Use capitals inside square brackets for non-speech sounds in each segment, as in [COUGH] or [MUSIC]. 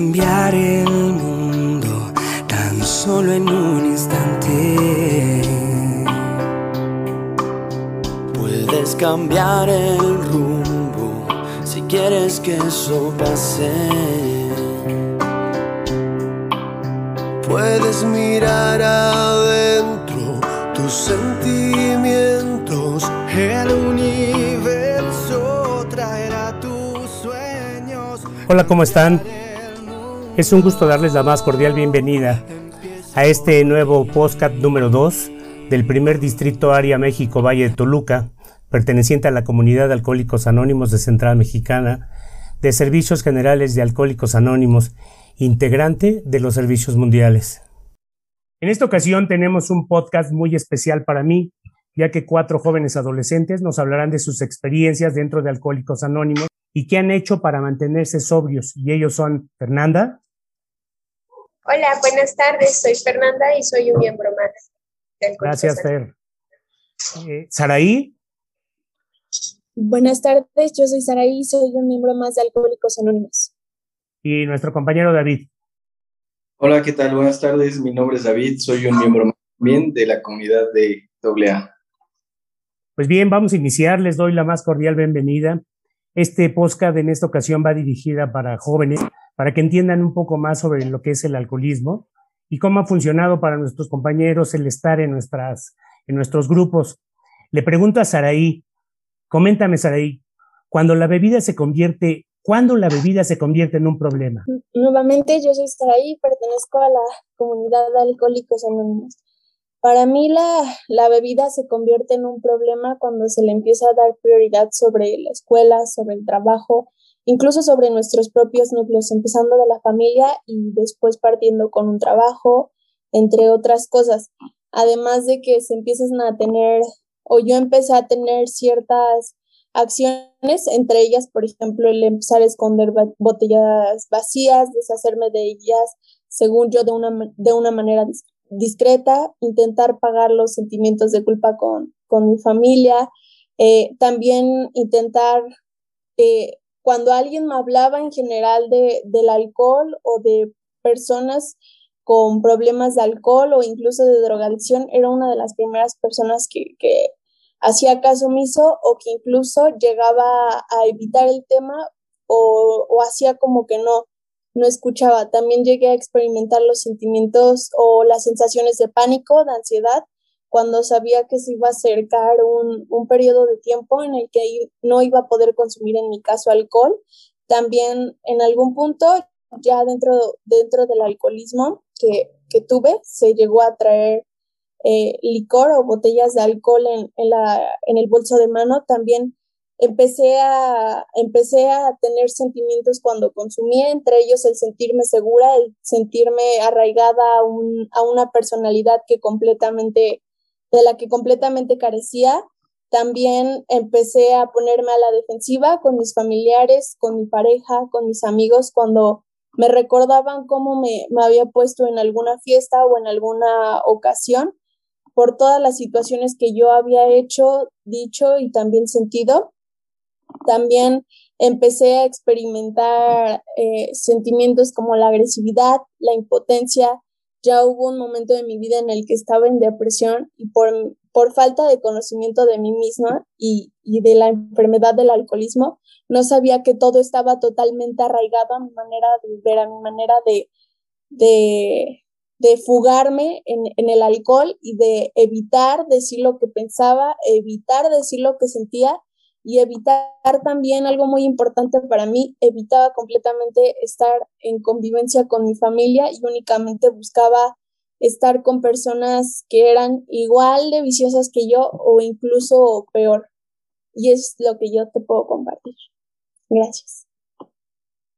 Cambiar el mundo tan solo en un instante. Puedes cambiar el rumbo si quieres que eso pase. Puedes mirar adentro tus sentimientos, el universo traerá tus sueños. Hola, ¿cómo están? Es un gusto darles la más cordial bienvenida a este nuevo podcast número 2 del primer distrito área México Valle de Toluca, perteneciente a la comunidad de Alcohólicos Anónimos de Central Mexicana, de Servicios Generales de Alcohólicos Anónimos, integrante de los servicios mundiales. En esta ocasión tenemos un podcast muy especial para mí, ya que cuatro jóvenes adolescentes nos hablarán de sus experiencias dentro de Alcohólicos Anónimos y qué han hecho para mantenerse sobrios. Y ellos son Fernanda. Hola, buenas tardes. Soy Fernanda y soy un miembro más. Del Gracias, Fer. Eh, Saraí. Buenas tardes, yo soy Saraí, soy un miembro más de Alcohólicos Anónimos. Y nuestro compañero David. Hola, ¿qué tal? Buenas tardes, mi nombre es David, soy un miembro también de la comunidad de AA. Pues bien, vamos a iniciar, les doy la más cordial bienvenida. Este podcast en esta ocasión va dirigida para jóvenes, para que entiendan un poco más sobre lo que es el alcoholismo y cómo ha funcionado para nuestros compañeros el estar en, nuestras, en nuestros grupos. Le pregunto a Saraí, coméntame Saraí, cuando la bebida se convierte ¿Cuándo la bebida se convierte en un problema? Nuevamente, yo soy Saraí, pertenezco a la comunidad de alcohólicos anónimos. Para mí la, la bebida se convierte en un problema cuando se le empieza a dar prioridad sobre la escuela, sobre el trabajo, incluso sobre nuestros propios núcleos, empezando de la familia y después partiendo con un trabajo, entre otras cosas. Además de que se empiezan a tener, o yo empecé a tener ciertas acciones, entre ellas, por ejemplo, el empezar a esconder botellas vacías, deshacerme de ellas, según yo, de una, de una manera discreta, intentar pagar los sentimientos de culpa con, con mi familia, eh, también intentar, eh, cuando alguien me hablaba en general de, del alcohol o de personas con problemas de alcohol o incluso de drogadicción, era una de las primeras personas que, que hacía caso omiso o que incluso llegaba a evitar el tema o, o hacía como que no, no escuchaba. También llegué a experimentar los sentimientos o las sensaciones de pánico, de ansiedad, cuando sabía que se iba a acercar un, un periodo de tiempo en el que no iba a poder consumir, en mi caso, alcohol. También en algún punto, ya dentro, dentro del alcoholismo que, que tuve, se llegó a traer eh, licor o botellas de alcohol en, en, la, en el bolso de mano, también empecé a, empecé a tener sentimientos cuando consumía, entre ellos el sentirme segura, el sentirme arraigada a, un, a una personalidad que completamente, de la que completamente carecía. También empecé a ponerme a la defensiva con mis familiares, con mi pareja, con mis amigos, cuando me recordaban cómo me, me había puesto en alguna fiesta o en alguna ocasión por todas las situaciones que yo había hecho, dicho y también sentido. También empecé a experimentar eh, sentimientos como la agresividad, la impotencia. Ya hubo un momento de mi vida en el que estaba en depresión y por, por falta de conocimiento de mí misma y, y de la enfermedad del alcoholismo, no sabía que todo estaba totalmente arraigado a mi manera de ver, a mi manera de, de, de fugarme en, en, el alcohol y de evitar decir lo que pensaba, evitar decir lo que sentía y evitar también algo muy importante para mí, evitaba completamente estar en convivencia con mi familia y únicamente buscaba estar con personas que eran igual de viciosas que yo o incluso peor. Y es lo que yo te puedo compartir. Gracias.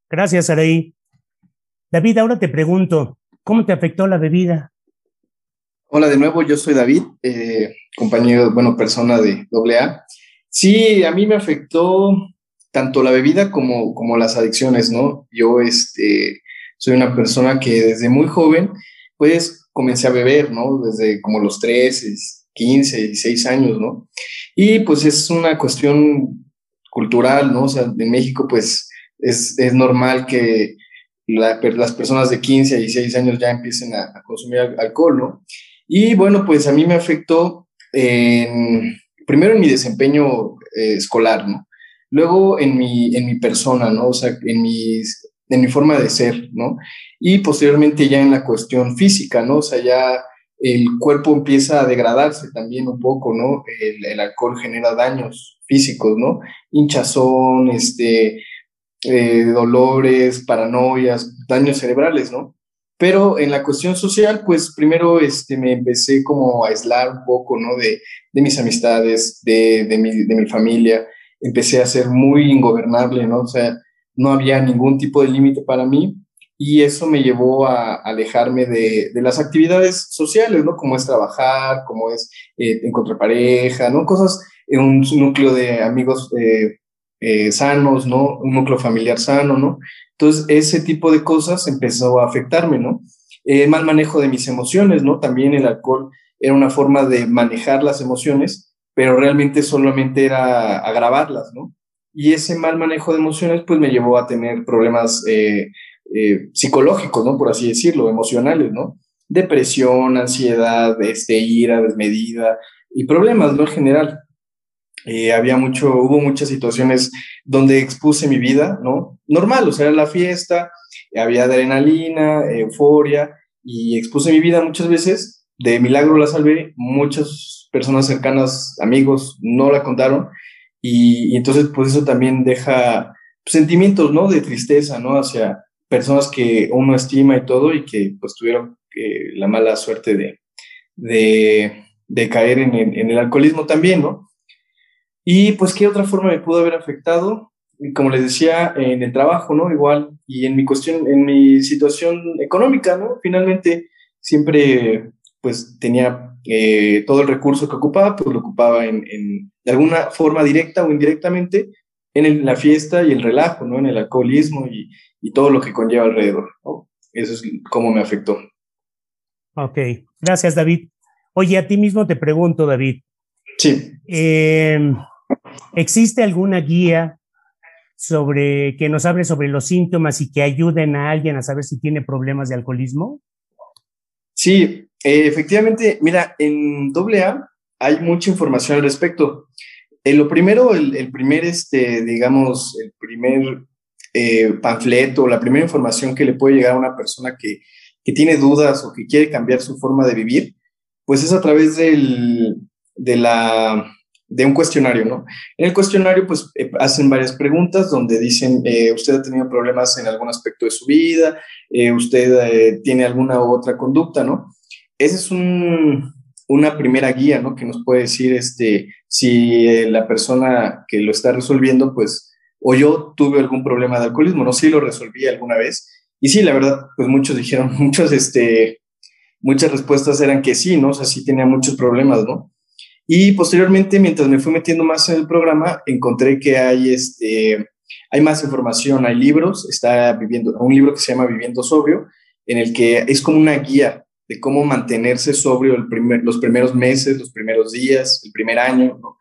Gracias, Araí. David, ahora te pregunto, ¿Cómo te afectó la bebida? Hola de nuevo, yo soy David, eh, compañero, bueno, persona de AA. Sí, a mí me afectó tanto la bebida como, como las adicciones, ¿no? Yo este, soy una persona que desde muy joven, pues comencé a beber, ¿no? Desde como los 13, 15, 16 años, ¿no? Y pues es una cuestión cultural, ¿no? O sea, en México pues es, es normal que las personas de 15 a 16 años ya empiecen a, consumir alcohol, ¿no? Y bueno, pues a mí me afectó en, primero en mi desempeño eh, escolar, ¿no? Luego en mi, en mi persona, ¿no? O sea, en, en mi forma de ser, ¿no? Y posteriormente ya en la cuestión física, ¿no? O sea, ya el cuerpo empieza a degradarse también un poco, ¿no? El, el alcohol genera daños físicos, ¿no? Hinchazón, este, eh, dolores, paranoias, daños cerebrales, ¿no? Pero en la cuestión social, pues primero este, me empecé como a aislar un poco, ¿no? De, de mis amistades, de, de, mi, de mi familia. Empecé a ser muy ingobernable, ¿no? O sea, no había ningún tipo de límite para mí y eso me llevó a, alejarme de, de, las actividades sociales, ¿no? Como es trabajar, como es eh, encontrar pareja, ¿no? Cosas en un núcleo de amigos eh, eh, sanos, ¿no? Un núcleo familiar sano, ¿no? Entonces, ese tipo de cosas empezó a afectarme, ¿no? El mal manejo de mis emociones, ¿no? También el alcohol era una forma de manejar las emociones, pero realmente solamente era agravarlas, ¿no? Y ese mal manejo de emociones, pues me llevó a tener problemas eh, eh, psicológicos, ¿no? Por así decirlo, emocionales, ¿no? Depresión, ansiedad, este, ira desmedida y problemas, ¿no? En general. Eh, había mucho, hubo muchas situaciones donde expuse mi vida, ¿no? Normal, o sea, era la fiesta, había adrenalina, euforia, y expuse mi vida muchas veces, de milagro la salvé, muchas personas cercanas, amigos, no la contaron, y, entonces pues eso también deja sentimientos, ¿no? De tristeza, ¿no? Hacia personas que uno estima y todo, y que pues tuvieron eh, la mala suerte de, de, de caer en en el alcoholismo también, ¿no? Y pues, ¿qué otra forma me pudo haber afectado? Como les decía, en el trabajo, ¿no? Igual, y en mi cuestión, en mi situación económica, ¿no? Finalmente, siempre, pues, tenía eh, todo el recurso que ocupaba, pues lo ocupaba en, en de alguna forma directa o indirectamente en la fiesta y el relajo, ¿no? En el alcoholismo y, y todo lo que conlleva alrededor, ¿no? Eso es cómo me afectó. Ok, gracias David. Oye, a ti mismo te pregunto, David. Sí. Eh, ¿Existe alguna guía sobre que nos hable sobre los síntomas y que ayuden a alguien a saber si tiene problemas de alcoholismo? Sí, eh, efectivamente, mira, en AA hay mucha información al respecto. Eh, lo primero, el, primer, este, digamos, el primer eh, panfleto, la primera información que le puede llegar a una persona que, que tiene dudas o que quiere cambiar su forma de vivir, pues es a través del, de la de un cuestionario, ¿no? En el cuestionario, pues, eh, hacen varias preguntas donde dicen, eh, usted ha tenido problemas en algún aspecto de su vida, eh, usted tiene alguna otra conducta, ¿no? Esa es una primera guía, ¿no? Que nos puede decir, este, si la persona que lo está resolviendo, pues, o yo tuve algún problema de alcoholismo, no si lo resolví alguna vez. Y sí, la verdad, pues muchos [LAUGHS] dijeron, muchos, este, muchas respuestas eran que sí, ¿no? O sea, sí tenía muchos problemas, ¿no? Y posteriormente, mientras me fui metiendo más en el programa, encontré que hay, este, hay más información, hay libros, está viviendo, un libro que se llama Viviendo Sobrio, en el que es como una guía de cómo mantenerse sobrio los primeros meses, los primeros días, el primer año, ¿no?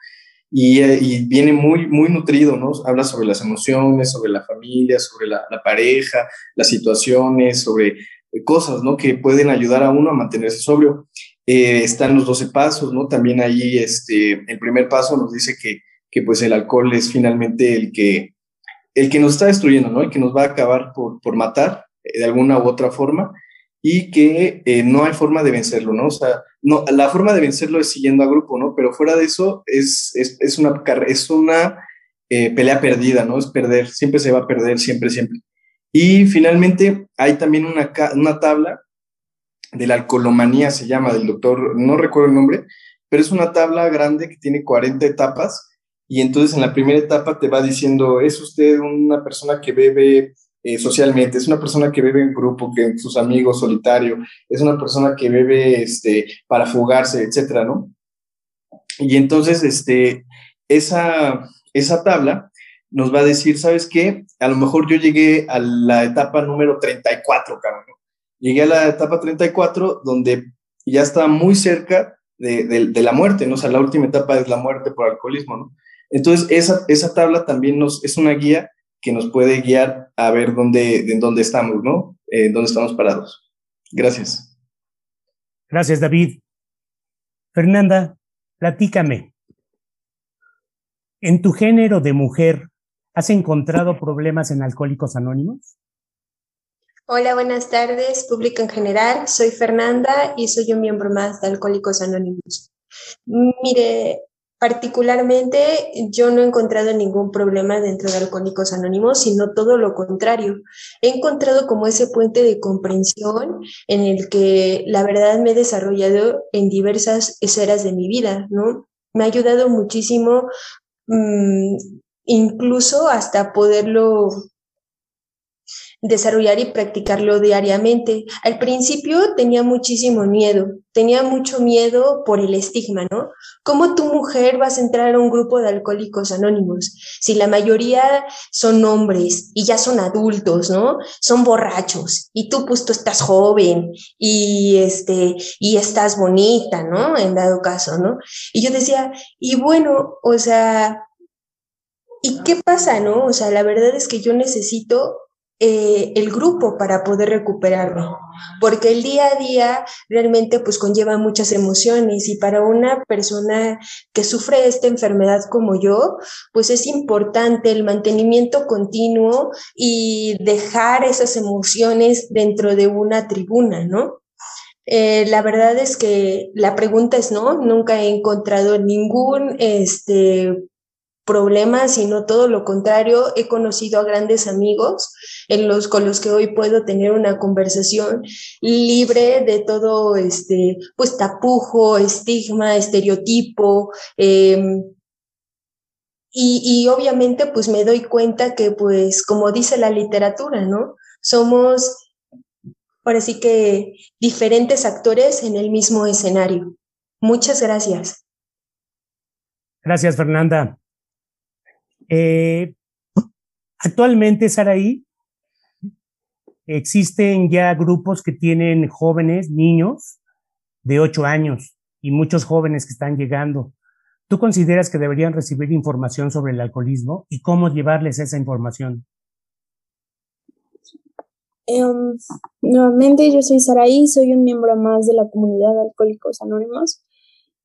Y, viene muy, muy nutrido, ¿no? Habla sobre las emociones, sobre la familia, sobre la pareja, las situaciones, sobre cosas, ¿no? Que pueden ayudar a uno a mantenerse sobrio. Eh, están los 12 pasos, ¿no? También ahí este, el primer paso nos dice que, que pues el alcohol es finalmente el que, el que nos está destruyendo, ¿no? El que nos va a acabar por, por matar eh, de alguna u otra forma y que eh, no hay forma de vencerlo, ¿no? O sea, no, la forma de vencerlo es siguiendo a grupo, ¿no? Pero fuera de eso es, es, es una, es una pelea perdida, ¿no? Es perder, siempre se va a perder, siempre, siempre. Y finalmente hay también una, una tabla de la alcoholomanía, se llama, del doctor, no recuerdo el nombre, pero es una tabla grande que tiene 40 etapas y entonces en la primera etapa te va diciendo, es usted una persona que bebe eh, socialmente, es una persona que bebe en grupo, que sus amigos solitario, es una persona que bebe este, para fugarse, etcétera, ¿no? Y entonces, este, esa, esa tabla nos va a decir, ¿sabes qué? A lo mejor yo llegué a la etapa número 34, cabrón llegué a la etapa 34, donde ya estaba muy cerca de, la muerte, ¿no? O sea, la última etapa es la muerte por alcoholismo, ¿no? Entonces, esa, tabla también nos, es una guía que nos puede guiar a ver dónde, dónde estamos, ¿no? Eh, dónde estamos parados. Gracias. Gracias, David. Fernanda, platícame. ¿En tu género de mujer has encontrado problemas en Alcohólicos Anónimos? Hola, buenas tardes, público en general. Soy Fernanda y soy un miembro más de Alcohólicos Anónimos. Mire, particularmente yo no he encontrado ningún problema dentro de Alcohólicos Anónimos, sino todo lo contrario. He encontrado como ese puente de comprensión en el que la verdad me he desarrollado en diversas esferas de mi vida, ¿no? Me ha ayudado muchísimo, mmm, incluso hasta poderlo desarrollar y practicarlo diariamente. Al principio tenía muchísimo miedo, tenía mucho miedo por el estigma, ¿no? ¿Cómo tu mujer vas a entrar a un grupo de alcohólicos anónimos si la mayoría son hombres y ya son adultos, ¿no? Son borrachos y tú pues tú estás joven y este y estás bonita, ¿no? En dado caso, ¿no? Y yo decía, y bueno, o sea, ¿y qué pasa, no? O sea, la verdad es que yo necesito eh, el grupo para poder recuperarme, porque el día a día realmente pues conlleva muchas emociones y para una persona que sufre esta enfermedad como yo, pues es importante el mantenimiento continuo y dejar esas emociones dentro de una tribuna, ¿no? Eh, la verdad es que la pregunta es no, nunca he encontrado ningún este, problema, sino todo lo contrario. He conocido a grandes amigos en los, con los que hoy puedo tener una conversación libre de todo este, pues tapujo, estigma, estereotipo. Em, y, y obviamente pues me doy cuenta que pues como dice la literatura, ¿no? Somos ahora sí que diferentes actores en el mismo escenario. Muchas gracias. Gracias, Fernanda. Eh, actualmente, Saraí, existen ya grupos que tienen jóvenes, niños de 8 años y muchos jóvenes que están llegando. ¿Tú consideras que deberían recibir información sobre el alcoholismo y cómo llevarles esa información? Um, nuevamente, yo soy Saraí, soy un miembro más de la comunidad de Alcohólicos Anónimos.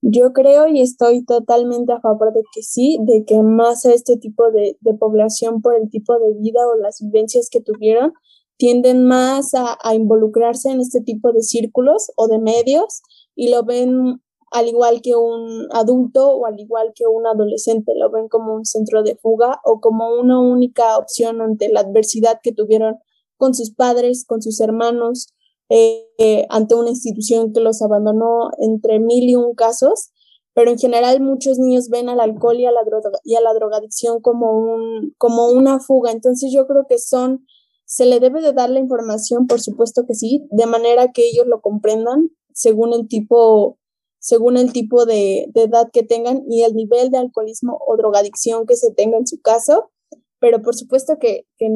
Yo creo y estoy totalmente a favor de que sí, de que más a este tipo de, población por el tipo de vida o las vivencias que tuvieron, tienden más a, a, involucrarse en este tipo de círculos o de medios y lo ven al igual que un adulto o al igual que un adolescente, lo ven como un centro de fuga o como una única opción ante la adversidad que tuvieron con sus padres, con sus hermanos, eh, ante una institución que los abandonó entre mil y un casos, pero en general muchos niños ven al alcohol y a la, droga, y a la drogadicción como, un, como una fuga. Entonces yo creo que son, se le debe de dar la información, por supuesto que sí, de manera que ellos lo comprendan según el tipo según el tipo de, de edad que tengan y el nivel de alcoholismo o drogadicción que se tenga en su caso, pero por supuesto que, que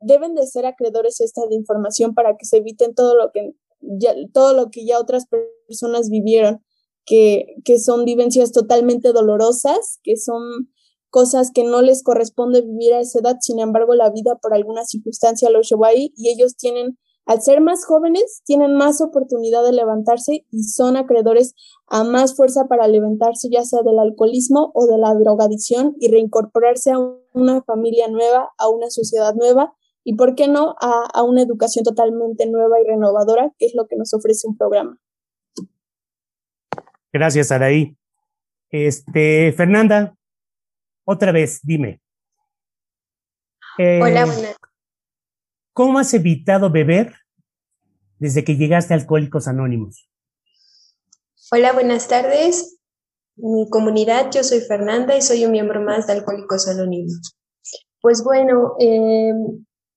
deben de ser acreedores esta de información para que se eviten todo lo que ya, todo lo que ya otras personas vivieron, que, que son vivencias totalmente dolorosas, que son cosas que no les corresponde vivir a esa edad, sin embargo la vida por alguna circunstancia los llevó ahí y ellos tienen al ser más jóvenes, tienen más oportunidad de levantarse y son acreedores a más fuerza para levantarse, ya sea del alcoholismo o de la drogadicción y reincorporarse a una familia nueva, a una sociedad nueva y, ¿por qué no?, a, a una educación totalmente nueva y renovadora, que es lo que nos ofrece un programa. Gracias, Araí. Este, Fernanda, otra vez, dime. Eh, Hola, buenas. ¿Cómo has evitado beber desde que llegaste a Alcohólicos Anónimos? Hola, buenas tardes. Mi comunidad, yo soy Fernanda y soy un miembro más de Alcohólicos Anónimos. Pues bueno, eh,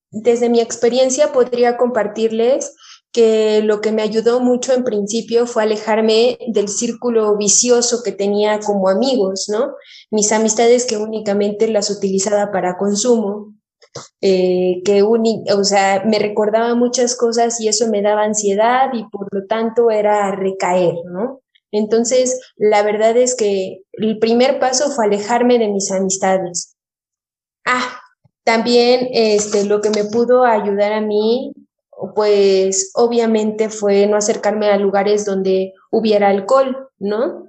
desde mi experiencia podría compartirles que lo que me ayudó mucho en principio fue alejarme del círculo vicioso que tenía como amigos, ¿no? Mis amistades que únicamente las utilizaba para consumo eh, que o sea, me recordaba muchas cosas y eso me daba ansiedad y por lo tanto era recaer, ¿no? Entonces, la verdad es que el primer paso fue alejarme de mis amistades. Ah, también este, lo que me pudo ayudar a mí, pues obviamente fue no acercarme a lugares donde hubiera alcohol, ¿no?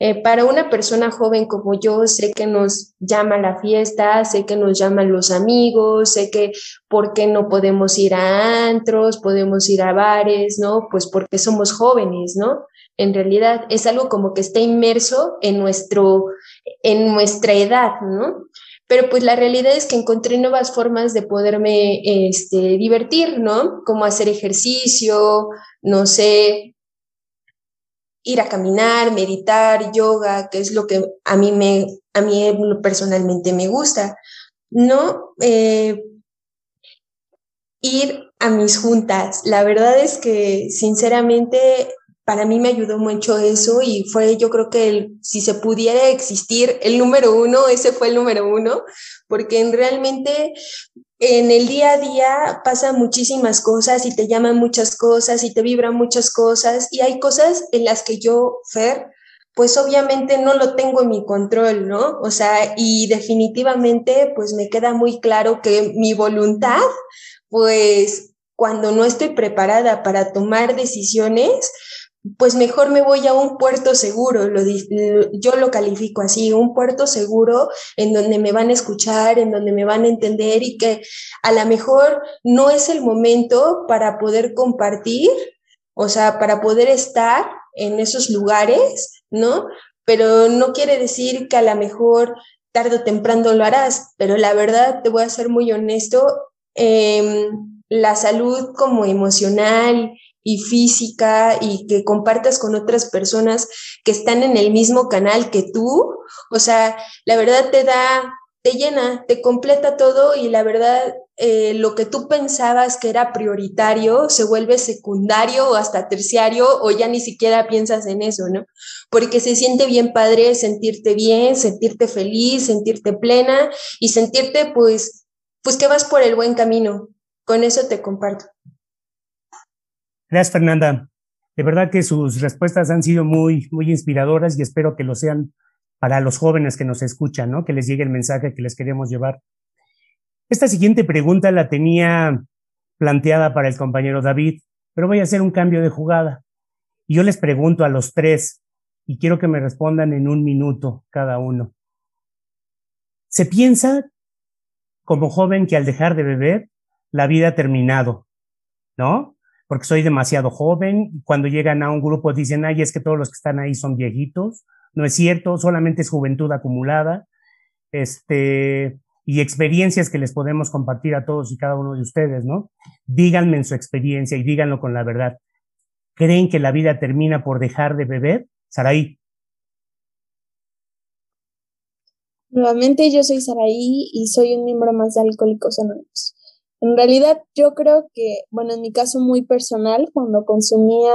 Eh, para una persona joven como yo, sé que nos llama la fiesta, sé que nos llaman los amigos, sé que por qué no podemos ir a antros, podemos ir a bares, ¿no? Pues porque somos jóvenes, ¿no? En realidad es algo como que está inmerso en, nuestro, en nuestra edad, ¿no? Pero pues la realidad es que encontré nuevas formas de poderme este, divertir, ¿no? Como hacer ejercicio, no sé, ir a caminar, meditar, yoga, que es lo que a mí, me, a mí personalmente me gusta, ¿no? Eh, ir a mis juntas. La verdad es que sinceramente para mí me ayudó mucho eso y fue yo creo que si se pudiera existir el número uno, ese fue el número uno, porque realmente en el día a día pasan muchísimas cosas y te llaman muchas cosas y te vibran muchas cosas y hay cosas en las que yo, Fer, pues obviamente no lo tengo en mi control, ¿no? O sea, y definitivamente pues me queda muy claro que mi voluntad, pues cuando no estoy preparada para tomar decisiones, pues mejor me voy a un puerto seguro, yo lo califico así, un puerto seguro en donde me van a escuchar, en donde me van a entender y que a lo mejor no es el momento para poder compartir, o sea, para poder estar en esos lugares, ¿no? Pero no quiere decir que a lo mejor tarde o temprano lo harás, pero la verdad, te voy a ser muy honesto, em, la salud como emocional y física y que compartas con otras personas que están en el mismo canal que tú, o sea, la verdad te da, te llena, te completa todo y la verdad eh, lo que tú pensabas que era prioritario se vuelve secundario o hasta terciario o ya ni siquiera piensas en eso, ¿no? Porque se siente bien padre sentirte bien, sentirte feliz, sentirte plena y sentirte pues, pues que vas por el buen camino. Con eso te comparto. Gracias, Fernanda. De verdad que sus respuestas han sido muy, muy inspiradoras y espero que lo sean para los jóvenes que nos escuchan, ¿no? Que les llegue el mensaje que les queremos llevar. Esta siguiente pregunta la tenía planteada para el compañero David, pero voy a hacer un cambio de jugada. Y yo les pregunto a los tres, y quiero que me respondan en un minuto cada uno. ¿Se piensa como joven que al dejar de beber, la vida ha terminado? ¿No? Porque soy demasiado joven. Y cuando llegan a un grupo dicen, ay, es que todos los que están ahí son viejitos. No es cierto, solamente es juventud acumulada. Este, y experiencias que les podemos compartir a todos y cada uno de ustedes, ¿no? Díganme en su experiencia y díganlo con la verdad. ¿Creen que la vida termina por dejar de beber? Saraí. Nuevamente, yo soy Saraí y soy un miembro más de Alcohólicos Anónimos. En realidad yo creo que, bueno, en mi caso muy personal, cuando consumía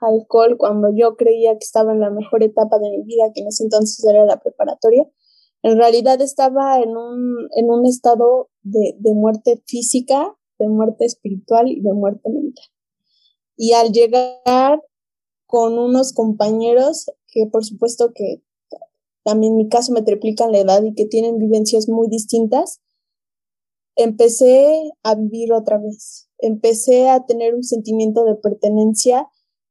alcohol, cuando yo creía que estaba en la mejor etapa de mi vida, que en ese entonces era la preparatoria, en realidad estaba en un, en un estado de, de muerte física, de muerte espiritual y de muerte mental. Y al llegar con unos compañeros que por supuesto que también en mi caso me triplican la edad y que tienen vivencias muy distintas, empecé a vivir otra vez, empecé a tener un sentimiento de pertenencia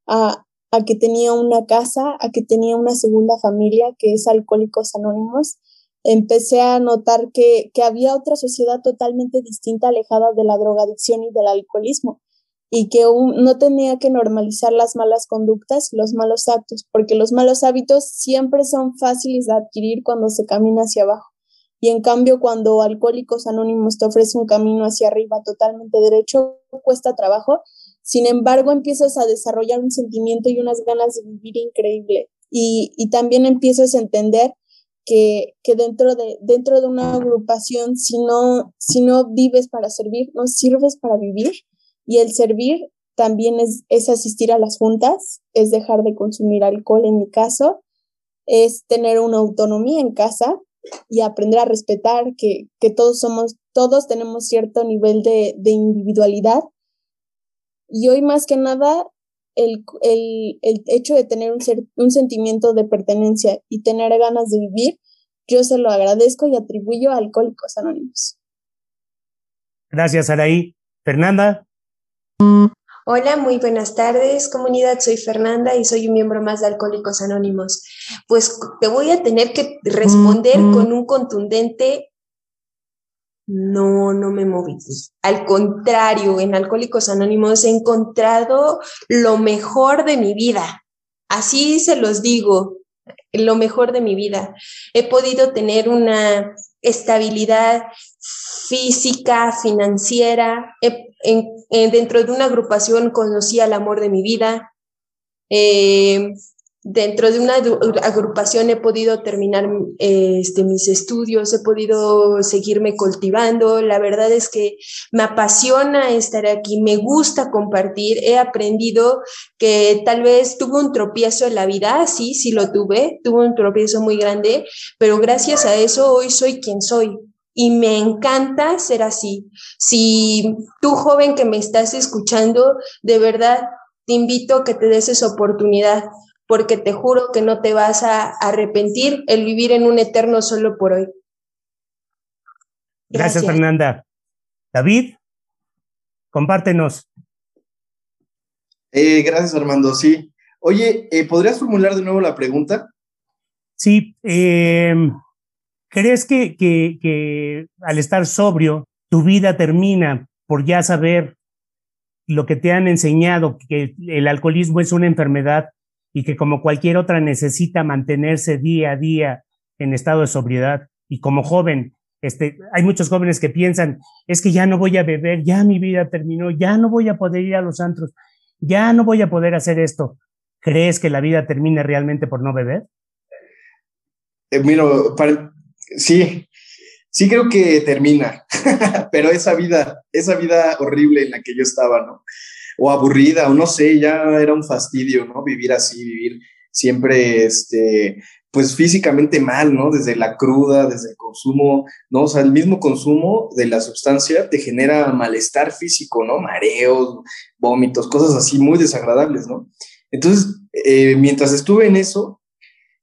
a, a que tenía una casa, a que tenía una segunda familia que es Alcohólicos Anónimos. Empecé a notar que, que había otra sociedad totalmente distinta, alejada de la drogadicción y del alcoholismo, y que no tenía que normalizar las malas conductas y los malos actos, porque los malos hábitos siempre son fáciles de adquirir cuando se camina hacia abajo. Y en cambio, cuando Alcohólicos Anónimos te ofrece un camino hacia arriba totalmente derecho, cuesta trabajo. Sin embargo, empiezas a desarrollar un sentimiento y unas ganas de vivir increíble. Y, y también empiezas a entender que, que, dentro, de, dentro de una agrupación, si no, si no vives para servir, no sirves para vivir. Y el servir también es, es asistir a las juntas, es dejar de consumir alcohol en mi caso, es tener una autonomía en casa, y aprender a respetar que, que todos somos, todos tenemos cierto nivel de, de individualidad. Y hoy más que nada, el, el, el hecho de tener un, ser, un sentimiento de pertenencia y tener ganas de vivir, yo se lo agradezco y atribuyo a Alcohólicos Anónimos. Gracias, Araí. Fernanda. Hola, muy buenas tardes, comunidad. Soy Fernanda y soy un miembro más de Alcohólicos Anónimos. Pues te voy a tener que responder con un contundente no, no me moví. Al contrario, en Alcohólicos Anónimos he encontrado lo mejor de mi vida. Así se los digo, lo mejor de mi vida. He podido tener una estabilidad física, financiera. dentro de una agrupación conocí al amor de mi vida. Eh, dentro de una agrupación he podido terminar este, mis estudios, he podido seguirme cultivando. La verdad es que me apasiona estar aquí, me gusta compartir. He aprendido que tal vez tuve un tropiezo en la vida, sí, sí lo tuve, tuve un tropiezo muy grande, pero gracias a eso hoy soy quien soy. Y me encanta ser así. Si tú joven que me estás escuchando, de verdad te invito a que te des esa oportunidad porque te juro que no te vas a arrepentir el vivir en un eterno solo por hoy. Gracias, Fernanda. David, compártenos. Eh, gracias, Armando. Sí. Oye, eh, ¿podrías formular de nuevo la pregunta? Sí. Em, ¿Crees que, que, que al estar sobrio, tu vida termina por ya saber lo que te han enseñado, que el alcoholismo es una enfermedad y que como cualquier otra necesita mantenerse día a día en estado de sobriedad. Y como joven, este, hay muchos jóvenes que piensan, es que ya no voy a beber, ya mi vida terminó, ya no voy a poder ir a los antros, ya no voy a poder hacer esto. ¿Crees que la vida termine realmente por no beber? Eh, mira, sí, sí creo que termina, [LAUGHS] pero esa vida, esa vida horrible en la que yo estaba, ¿no? o aburrida, o no sé, ya era un fastidio, ¿no? Vivir así, vivir siempre, este, pues físicamente mal, ¿no? Desde la cruda, desde el consumo, ¿no? O sea, el mismo consumo de la sustancia te genera malestar físico, ¿no? Mareos, vómitos, cosas así muy desagradables, ¿no? Entonces, eh, mientras estuve en eso,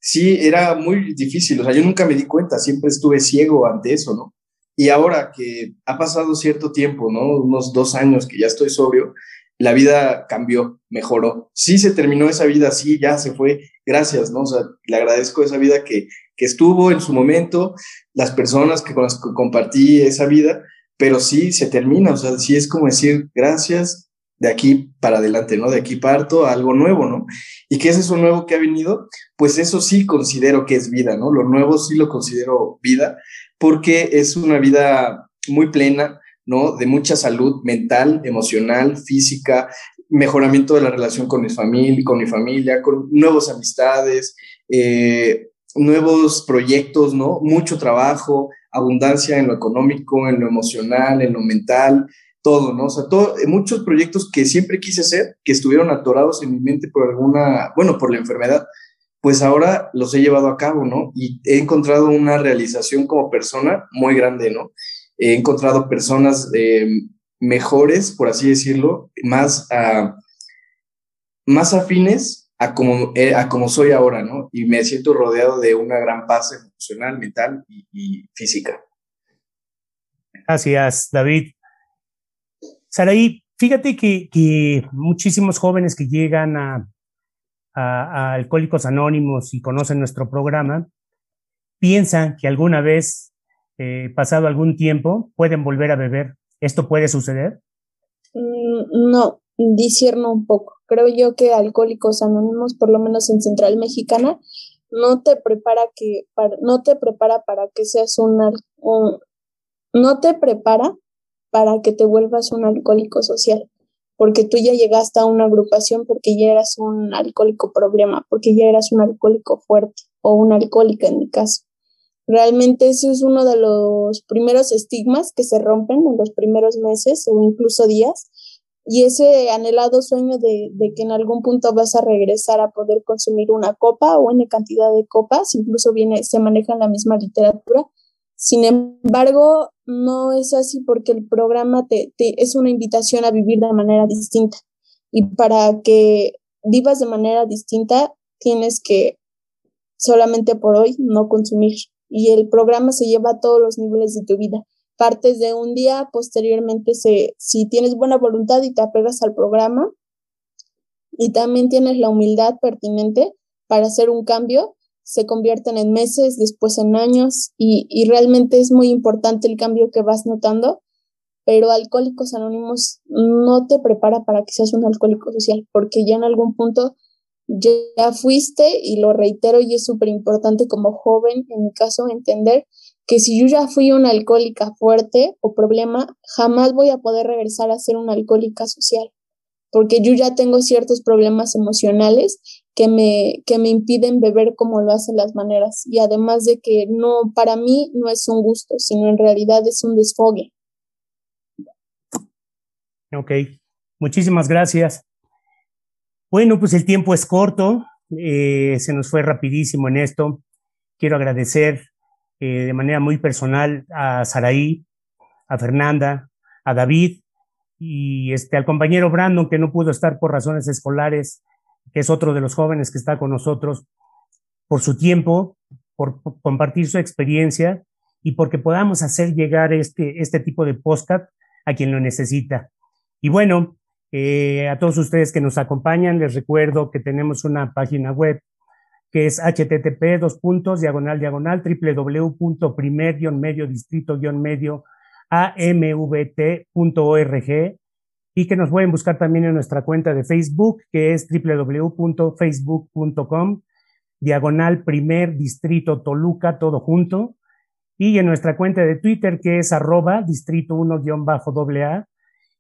sí, era muy difícil, o sea, yo nunca me di cuenta, siempre estuve ciego ante eso, ¿no? Y ahora que ha pasado cierto tiempo, ¿no? Unos dos años que ya estoy sobrio, la vida cambió, mejoró. Sí se terminó esa vida, sí, ya se fue, gracias, ¿no? O sea, le agradezco esa vida que, que estuvo en su momento, las personas que con las que compartí esa vida, pero sí se termina, o sea, sí es como decir gracias de aquí para adelante, ¿no? De aquí parto a algo nuevo, ¿no? ¿Y qué es eso nuevo que ha venido? Pues eso sí considero que es vida, ¿no? Lo nuevo sí lo considero vida, porque es una vida muy plena, ¿no? De mucha salud mental, emocional, física, mejoramiento de la relación con mi familia, con mi familia, con nuevas amistades, eh, nuevos proyectos, ¿no? Mucho trabajo, abundancia en lo económico, en lo emocional, en lo mental, todo, ¿no? O sea, todo, eh, muchos proyectos que siempre quise hacer, que estuvieron atorados en mi mente por alguna, bueno, por la enfermedad, pues ahora los he llevado a cabo, ¿no? Y he encontrado una realización como persona muy grande, ¿no? he encontrado personas eh, mejores, por así decirlo, más, más afines a como, eh, a como soy ahora, ¿no? Y me siento rodeado de una gran paz emocional, mental y, física. Gracias, David. Saraí, fíjate que, muchísimos jóvenes que llegan a, Alcohólicos Anónimos y conocen nuestro programa, piensan que alguna vez eh, pasado algún tiempo, pueden volver a beber. ¿Esto puede suceder? Mm, no, disierno un poco. Creo yo que Alcohólicos Anónimos, por lo menos en Central Mexicana, no te prepara que para, no te prepara para que seas un, no te prepara para que te vuelvas un alcohólico social, porque tú ya llegaste a una agrupación porque ya eras un alcohólico problema, porque ya eras un alcohólico fuerte o una alcohólica en mi caso. Realmente eso es uno de los primeros estigmas que se rompen en los primeros meses o incluso días. Y ese anhelado sueño de, que en algún punto vas a regresar a poder consumir una copa o una cantidad de copas, incluso viene, se maneja en la misma literatura. Sin embargo, no es así porque el programa te, te, es una invitación a vivir de manera distinta. Y para que vivas de manera distinta, tienes que solamente por hoy no consumir y el programa se lleva a todos los niveles de tu vida. partes de un día, posteriormente se, si tienes buena voluntad y te apegas al programa y también tienes la humildad pertinente para hacer un cambio, se convierten en meses, después en años y, y realmente es muy importante el cambio que vas notando, pero Alcohólicos Anónimos no te prepara para que seas un alcohólico social, porque ya en algún punto ya fuiste y lo reitero y es súper importante como joven, en mi caso, entender que si yo ya fui una alcohólica fuerte o problema, jamás voy a poder regresar a ser una alcohólica social, porque yo ya tengo ciertos problemas emocionales que me, que me impiden beber como lo hacen las maneras. Y además de que no, para mí no es un gusto, sino en realidad es un desfogue. Ok, muchísimas gracias. Bueno, pues el tiempo es corto, eh, se nos fue rapidísimo en esto. Quiero agradecer eh, de manera muy personal a Saraí, a Fernanda, a David y este, al compañero Brandon, que no pudo estar por razones escolares, que es otro de los jóvenes que está con nosotros, por su tiempo, por, compartir su experiencia y porque podamos hacer llegar este, este tipo de podcast a quien lo necesita. Y bueno, eh, a todos ustedes que nos acompañan, les recuerdo que tenemos una página web que es http dos puntos diagonal diagonal www.primer medio distrito medio amvt.org y que nos pueden buscar también en nuestra cuenta de Facebook que es www.facebook.com diagonal primer distrito Toluca todo junto y en nuestra cuenta de Twitter que es arroba distrito 1 bajo doble A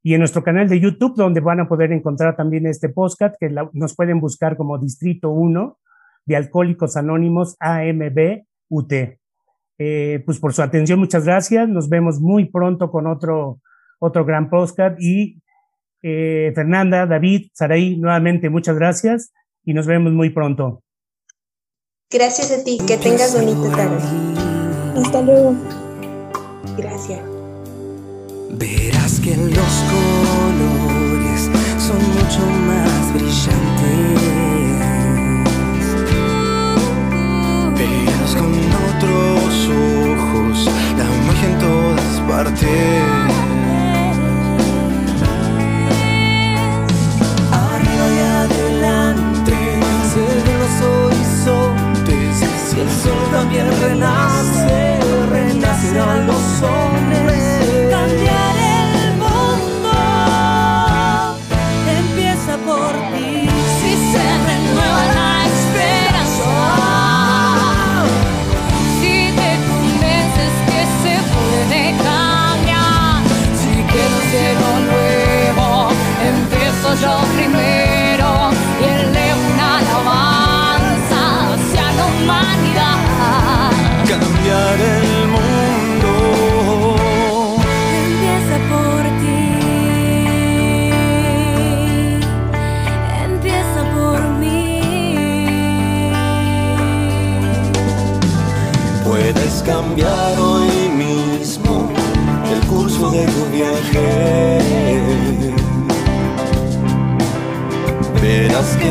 y en nuestro canal de YouTube, donde van a poder encontrar también este podcast, que nos pueden buscar como Distrito 1 de Alcohólicos Anónimos AMB UT. Eh, pues por su atención, muchas gracias. Nos vemos muy pronto con otro, otro gran podcast. Y eh, Fernanda, David, Saraí, nuevamente muchas gracias y nos vemos muy pronto. Gracias a ti, que tengas bonita tarde. Hasta luego. Gracias verás que los colores son mucho más brillantes. Verás con otros ojos la magia en todas partes. Renace, renacerán los hombres.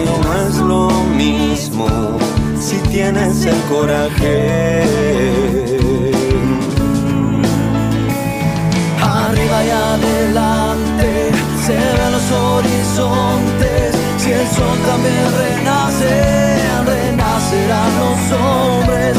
no es lo mismo si tienes el coraje. Arriba y adelante se ven los horizontes, si el sol también renace, renacerán los hombres